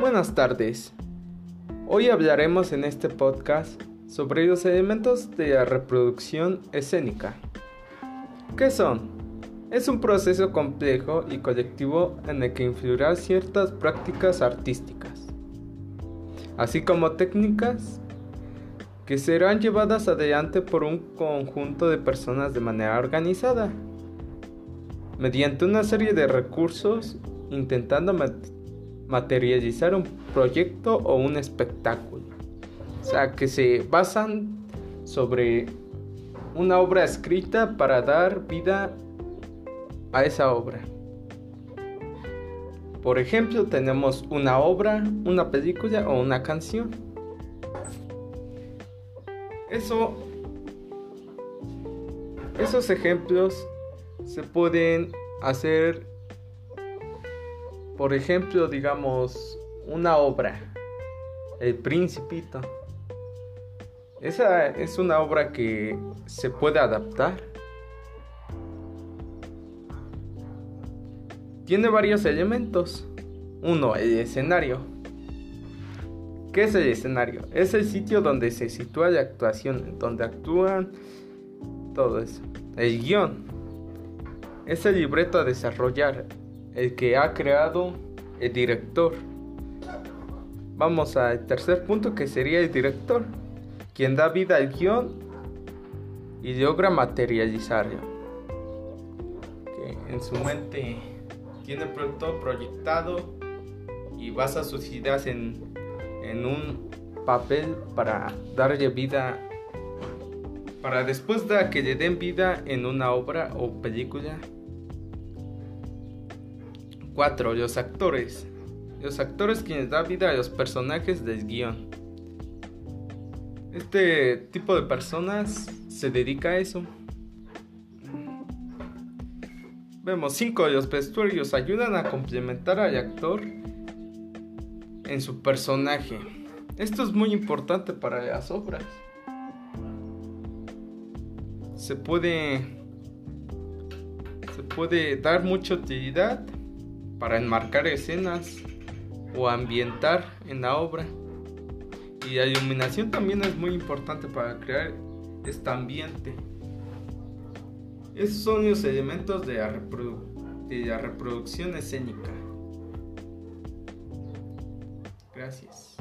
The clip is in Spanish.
buenas tardes. Hoy hablaremos en este podcast sobre los elementos de la reproducción escénica. ¿Qué son? Es un proceso complejo y colectivo en el que influirán ciertas prácticas artísticas, así como técnicas que serán llevadas adelante por un conjunto de personas de manera organizada, mediante una serie de recursos intentando materializar un proyecto o un espectáculo. O sea, que se basan sobre una obra escrita para dar vida a esa obra. Por ejemplo, tenemos una obra, una película o una canción. Eso esos ejemplos se pueden hacer por ejemplo, digamos, una obra, El Principito. Esa es una obra que se puede adaptar. Tiene varios elementos. Uno, el escenario. ¿Qué es el escenario? Es el sitio donde se sitúa la actuación, donde actúan todo eso. El guion. Es el libreto a desarrollar, el que ha creado el director. Vamos al tercer punto que sería el director, quien da vida al guion y logra materializarlo. Que en su mente tiene todo proyectado y basa sus ideas en, en un papel para darle vida, para después de que le den vida en una obra o película 4. Los actores. Los actores quienes dan vida a los personajes del guion. Este tipo de personas se dedica a eso. Vemos 5. Los vestuarios ayudan a complementar al actor en su personaje. Esto es muy importante para las obras. Se puede se puede dar mucha utilidad para enmarcar escenas o ambientar en la obra. Y la iluminación también es muy importante para crear este ambiente. Esos son los elementos de la, reproducción escénica. Gracias.